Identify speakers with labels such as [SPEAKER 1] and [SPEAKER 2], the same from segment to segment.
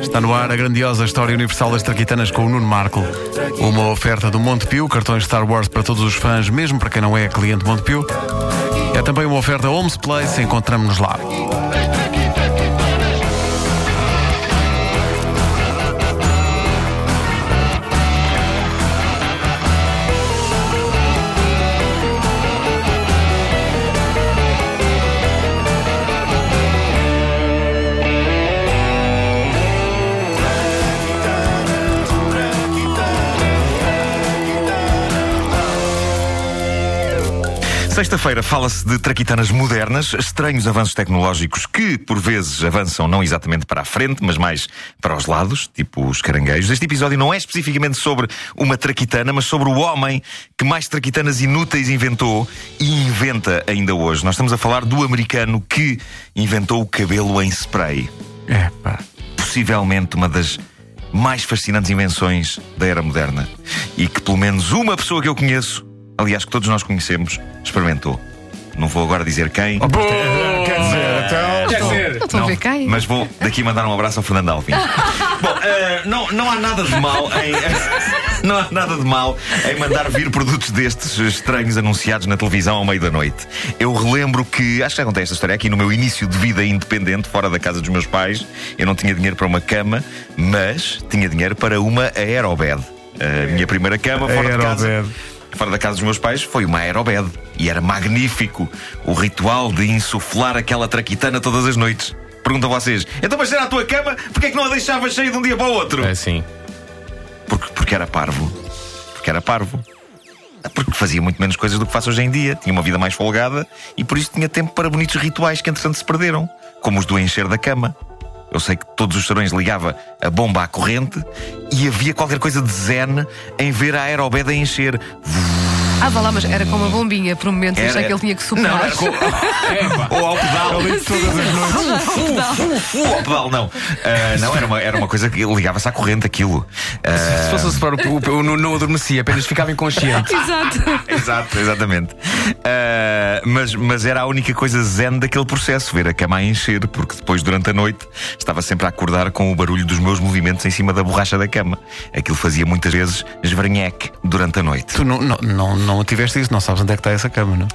[SPEAKER 1] Está no ar a grandiosa história universal das traquitanas com o Nuno Marco. Uma oferta do Montepio, cartões Star Wars para todos os fãs, mesmo para quem não é cliente Montepio. É também uma oferta Homes Place, encontramos-nos lá.
[SPEAKER 2] Sexta-feira fala-se de traquitanas modernas, estranhos avanços tecnológicos que, por vezes, avançam não exatamente para a frente, mas mais para os lados, tipo os caranguejos. Este episódio não é especificamente sobre uma traquitana, mas sobre o homem que mais traquitanas inúteis inventou e inventa ainda hoje. Nós estamos a falar do americano que inventou o cabelo em spray.
[SPEAKER 1] É, pá.
[SPEAKER 2] Possivelmente uma das mais fascinantes invenções da era moderna. E que pelo menos uma pessoa que eu conheço aliás, que todos nós conhecemos, experimentou. Não vou agora dizer quem.
[SPEAKER 1] Quer dizer, então.
[SPEAKER 3] Quer dizer,
[SPEAKER 4] Estou a ver quem?
[SPEAKER 2] Mas vou daqui mandar um abraço ao Fernando Alvim. Bom, eh, não, não há nada de mal em. Não há nada de mal em mandar vir produtos destes estranhos anunciados na televisão ao meio da noite. Eu relembro que, acho que já contei esta história aqui no meu início de vida independente, fora da casa dos meus pais. Eu não tinha dinheiro para uma cama, mas tinha dinheiro para uma aerobed. A minha primeira cama fora de casa. Fora da casa dos meus pais foi uma aerobed. E era magnífico o ritual de insuflar aquela traquitana todas as noites. Pergunto a vocês: então, mas era a tua cama, porquê é que não a deixavas cheia de um dia para o outro?
[SPEAKER 3] É assim.
[SPEAKER 2] Porque, porque era parvo. Porque era parvo. Porque fazia muito menos coisas do que faço hoje em dia. Tinha uma vida mais folgada e por isso tinha tempo para bonitos rituais que entretanto se perderam. Como os do encher da cama. Eu sei que todos os serões ligava a bomba à corrente e havia qualquer coisa de zen em ver a aerobed a encher.
[SPEAKER 4] Ah, vá lá, mas era com uma bombinha. Por um momento achei que ele tinha que soprar.
[SPEAKER 2] Não, era com... Ou ao pedal. Fu, fu, ao pedal, não. Ah, não, era uma, era uma coisa que ligava-se à corrente aquilo. Ah,
[SPEAKER 3] Se fosse a separar o, o, o, não, não adormecia, apenas ficava inconsciente.
[SPEAKER 4] Exato.
[SPEAKER 2] Exato, exatamente. Ah, mas, mas era a única coisa zen daquele processo, ver a cama a encher, porque depois, durante a noite, estava sempre a acordar com o barulho dos meus movimentos em cima da borracha da cama. Aquilo fazia muitas vezes esvranheque durante a noite.
[SPEAKER 1] Tu não, não, não, não tiveste isso, não sabes onde é que está essa cama, não?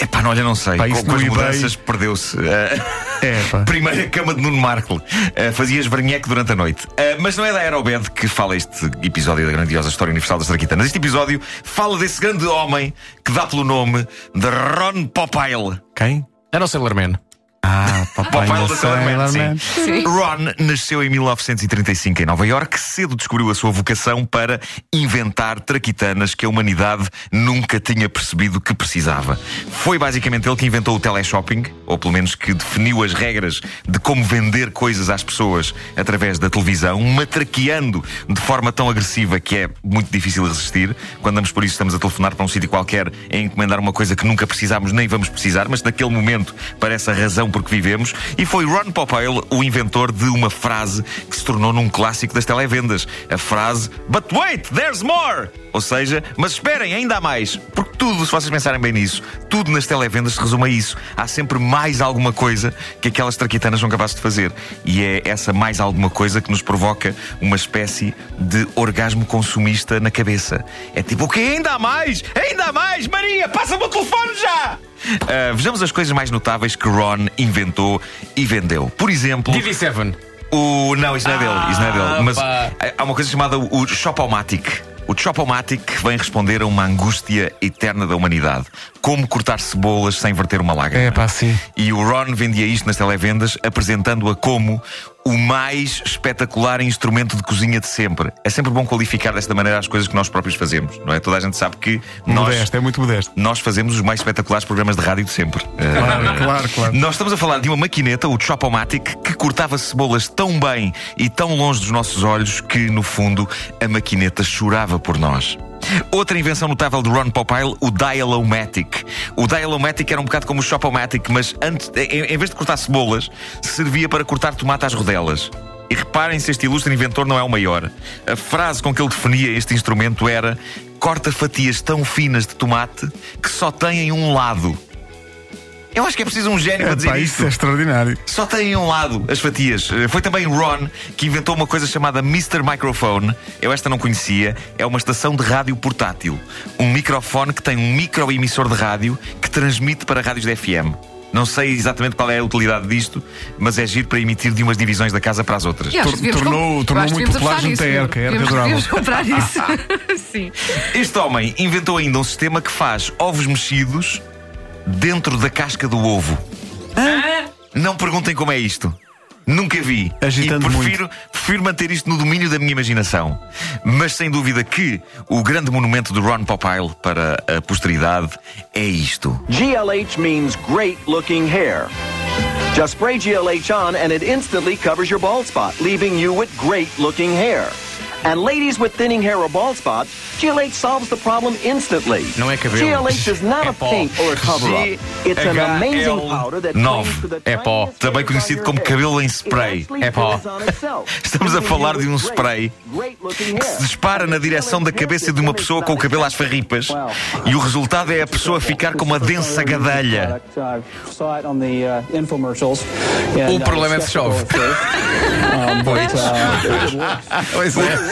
[SPEAKER 2] Epá, não, olha, não sei.
[SPEAKER 1] Pá,
[SPEAKER 2] com, com as
[SPEAKER 1] eBay-
[SPEAKER 2] mudanças perdeu-se. Ah,
[SPEAKER 1] É, pá.
[SPEAKER 2] Primeira cama de Nuno Marco. Uh, fazia esvranheque durante a noite. Uh, mas não é da Aerobed que fala este episódio da grandiosa história universal das Traquitanas. Este episódio fala desse grande homem que dá pelo nome de Ron Popeye.
[SPEAKER 1] Quem?
[SPEAKER 3] Era o Sailor Man.
[SPEAKER 1] Ah, papai da
[SPEAKER 2] Sailor
[SPEAKER 1] Sailor Man.
[SPEAKER 2] sim. Ron nasceu em 1935 em Nova York. Cedo descobriu a sua vocação para inventar traquitanas que a humanidade nunca tinha percebido que precisava. Foi basicamente ele que inventou o teleshopping, ou pelo menos que definiu as regras de como vender coisas às pessoas através da televisão, matraqueando de forma tão agressiva que é muito difícil resistir. Quando andamos por isso, estamos a telefonar para um sítio qualquer a encomendar uma coisa que nunca precisámos nem vamos precisar, mas naquele momento parece a razão por que vivemos. E foi Ron Popeye o inventor de uma frase que se tornou num clássico das televendas. A frase But wait, there's more! Ou seja, mas esperem, ainda há mais. Porque tudo, se vocês pensarem bem nisso, tudo nas televendas se resume a isso. Há sempre mais alguma coisa que aquelas traquitanas são capazes de fazer. E é essa mais alguma coisa que nos provoca uma espécie de orgasmo consumista na cabeça. É tipo, o que ainda há mais? Ainda há mais! Maria, passa-me o telefone já! Ah, vejamos as coisas mais notáveis que Ron inventou e vendeu. Por exemplo,
[SPEAKER 3] DV7.
[SPEAKER 2] o. Não, isso não é dele, isso não é dele. Mas
[SPEAKER 3] pá.
[SPEAKER 2] há uma coisa chamada o Chopomatic. O Chopomatic vem responder a uma angústia eterna da humanidade. Como cortar cebolas sem verter uma lágrima.
[SPEAKER 1] É, pá, sim.
[SPEAKER 2] E o Ron vendia isto nas televendas, apresentando-a como o mais espetacular instrumento de cozinha de sempre. É sempre bom qualificar desta maneira as coisas que nós próprios fazemos, não é? Toda a gente sabe que nós,
[SPEAKER 1] Modesto, é muito modesto.
[SPEAKER 2] nós fazemos os mais espetaculares programas de rádio de sempre. Eh,
[SPEAKER 1] Claro, claro, claro.
[SPEAKER 2] nós estamos a falar de uma maquineta, o Chopomatic, que cortava cebolas tão bem e tão longe dos nossos olhos que, no fundo, a maquineta chorava por nós. Outra invenção notável de Ron Popeye, o Dialomatic. O Dialomatic era um bocado como o Chopomatic, mas antes, em, em vez de cortar cebolas, servia para cortar tomate às rodelas. E reparem se este ilustre inventor não é o maior. A frase com que ele definia este instrumento era: corta fatias tão finas de tomate que só têm um lado. Eu acho que é preciso um gênio para
[SPEAKER 1] É,
[SPEAKER 2] dizer
[SPEAKER 1] pá,
[SPEAKER 2] isto.
[SPEAKER 1] isso é extraordinário.
[SPEAKER 2] Só tem um lado as fatias. Eh, Foi também Ron que inventou uma coisa chamada Mr. Microphone. Eu esta não conhecia. É uma estação de rádio portátil. Um microfone que tem um microemissor de rádio que transmite para rádios de FM. Não sei exatamente qual é a utilidade disto, mas é giro para emitir de umas divisões da casa para as outras.
[SPEAKER 1] Tor- tornou-
[SPEAKER 4] comp-
[SPEAKER 1] tornou muito popular junto à a ERC
[SPEAKER 4] devíamos-
[SPEAKER 1] adorava.
[SPEAKER 4] devíamos comprar isso. Sim.
[SPEAKER 2] Este homem inventou ainda um sistema que faz ovos mexidos dentro da casca do ovo. Não perguntem como é isto. Nunca vi.
[SPEAKER 1] Agitando
[SPEAKER 2] e prefiro, prefiro manter isto no domínio da minha imaginação. Mas sem dúvida que o grande monumento do Ron Popeye para a posteridade é isto.
[SPEAKER 5] GLH means great looking hair. Just spray GLH on and it instantly covers your bald spot, leaving you with great looking hair. And ladies with thinning hair or bald spots, GLH solves the problem instantly.
[SPEAKER 3] Não é cabelo.
[SPEAKER 5] GLH is not
[SPEAKER 3] É
[SPEAKER 5] a
[SPEAKER 3] pó.
[SPEAKER 5] paint or a cover up. It's an amazing
[SPEAKER 2] GL9.
[SPEAKER 5] powder that
[SPEAKER 2] Nove.
[SPEAKER 5] clings to the
[SPEAKER 3] É pó.
[SPEAKER 2] Também conhecido
[SPEAKER 5] on
[SPEAKER 2] como cabelo em spray.
[SPEAKER 3] É pó.
[SPEAKER 2] Estamos a falar de um spray que
[SPEAKER 5] hair.
[SPEAKER 2] se dispara na direção da cabeça de uma pessoa com o cabelo às farripas e o resultado é a pessoa ficar com uma densa gadelha.
[SPEAKER 3] O problema é se chove.
[SPEAKER 1] Pois é.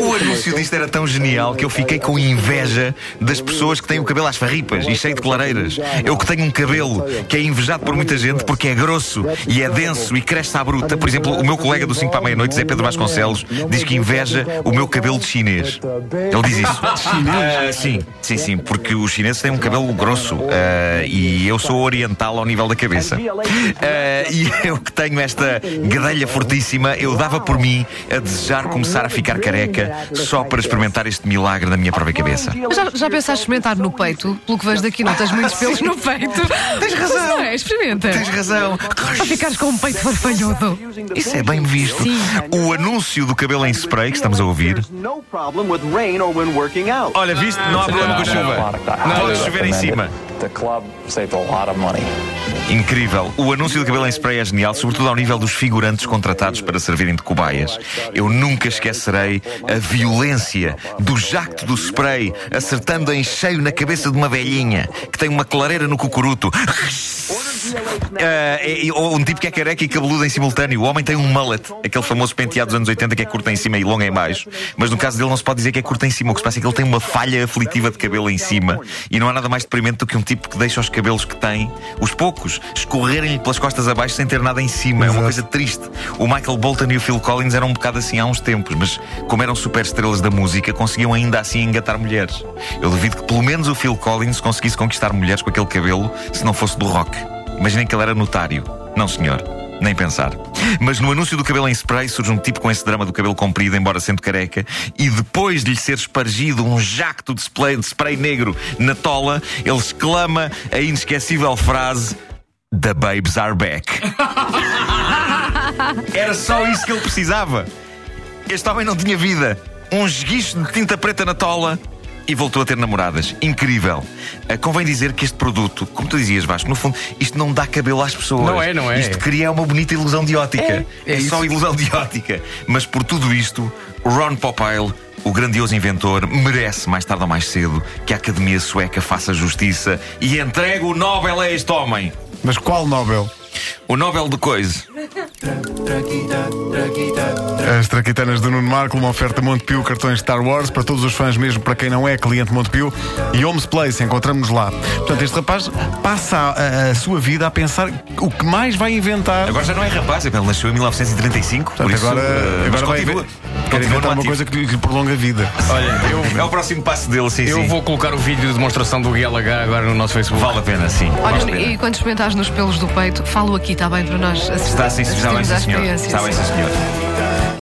[SPEAKER 2] O anúncio disto era tão genial que eu fiquei com inveja das pessoas que têm o cabelo às farripas e cheio de clareiras. Eu que tenho um cabelo que é invejado por muita gente porque é grosso e é denso e cresce à bruta. Por exemplo, o meu colega do 5 para a meia-noite, Zé Pedro Vasconcelos, diz que inveja o meu cabelo de chinês. Ele diz isso. Ah, sim, sim, sim, porque os chineses têm um cabelo grosso ah, e eu sou oriental ao nível da cabeça. Ah, e eu que tenho esta gadelha fortíssima, eu dava por mim a desejar começar a ficar careca só para experimentar este milagre na minha própria cabeça.
[SPEAKER 4] Já, já pensaste experimentar no peito? Pelo que vejo daqui, não tens muitos pelos no peito.
[SPEAKER 2] Tens razão.
[SPEAKER 4] Não é? Experimenta.
[SPEAKER 2] Tens razão.
[SPEAKER 4] Para ficares com um peito farfalhudo.
[SPEAKER 2] Isso é bem visto.
[SPEAKER 4] Sim.
[SPEAKER 2] O anúncio do cabelo em spray que estamos a ouvir. Olha, viste? Não há problema com a chuva. Pode chover em cima.
[SPEAKER 6] The club saved a lot of money.
[SPEAKER 2] Incrível. O anúncio do cabelo em spray é genial, sobretudo ao nível dos figurantes contratados para servirem de cobaias. Eu nunca esquecerei a violência do jacto do spray acertando em cheio na cabeça de uma velhinha que tem uma clareira no cucuruto. É- ou um tipo que é careca e cabeludo em simultâneo. O homem tem um mullet, aquele famoso penteado dos anos 80 que é curto em cima e longo em baixo. Mas no caso dele não se pode dizer que é curto em cima. O que se passa é que ele tem uma falha aflitiva de cabelo em cima. E não há nada mais deprimente do que um tipo que deixa os cabelos que tem, os poucos, escorrerem-lhe pelas costas abaixo sem ter nada em cima. É uma coisa triste. O Michael Bolton e o Phil Collins eram um bocado assim há uns tempos, mas como eram super estrelas da música, conseguiam ainda assim engatar mulheres. Eu duvido que pelo menos o Phil Collins conseguisse conquistar mulheres com aquele cabelo se não fosse do rock. Imaginem que ele era notário. Não, senhor. Nem pensar. Mas no anúncio do cabelo em spray surge um tipo com esse drama do cabelo comprido, embora sendo careca, e depois de lhe ser espargido um jacto de spray, de spray negro na tola, ele exclama a inesquecível frase: The babes are back. Era só isso que ele precisava. Este homem não tinha vida. Um esguicho de tinta preta na tola e voltou a ter namoradas. Incrível. Ah, convém dizer que este produto, como tu dizias, Vasco, no fundo, isto não dá cabelo às pessoas.
[SPEAKER 3] Não é, não é.
[SPEAKER 2] Isto cria uma bonita ilusão de ótica.
[SPEAKER 3] É, é
[SPEAKER 2] só
[SPEAKER 3] isso.
[SPEAKER 2] ilusão de ótica. Mas por tudo isto, Ron Popeye. O grandioso inventor merece, mais tarde ou mais cedo, que a Academia Sueca faça justiça e entregue o Nobel a este homem.
[SPEAKER 1] Mas qual Nobel?
[SPEAKER 2] O Nobel de coisa.
[SPEAKER 1] As traquitanas do Nuno Marco, uma oferta Montepio, cartões Star Wars para todos os fãs, mesmo para quem não é cliente Montepio. E Homes Place, encontramos-nos lá. Portanto, este rapaz passa a, a sua vida a pensar o que mais vai inventar.
[SPEAKER 2] Agora já não é rapaz, ele nasceu em 1935. por
[SPEAKER 1] Portanto,
[SPEAKER 2] isso,
[SPEAKER 1] agora,
[SPEAKER 2] mas
[SPEAKER 1] agora vai quer inventar uma coisa que lhe, prolonga a vida.
[SPEAKER 3] Olha, eu,
[SPEAKER 2] É o próximo passo dele, sim,
[SPEAKER 3] eu
[SPEAKER 2] sim.
[SPEAKER 3] vou colocar o vídeo de demonstração do Guia H agora no nosso Facebook.
[SPEAKER 2] Vale a pena, sim.
[SPEAKER 4] Olha,
[SPEAKER 2] Vale
[SPEAKER 4] e quando experimentares nos pelos do peito, falo aqui, está bem para nós assistir,
[SPEAKER 2] Está sim, está bem, sim, senhor. Está bem, sim, senhor.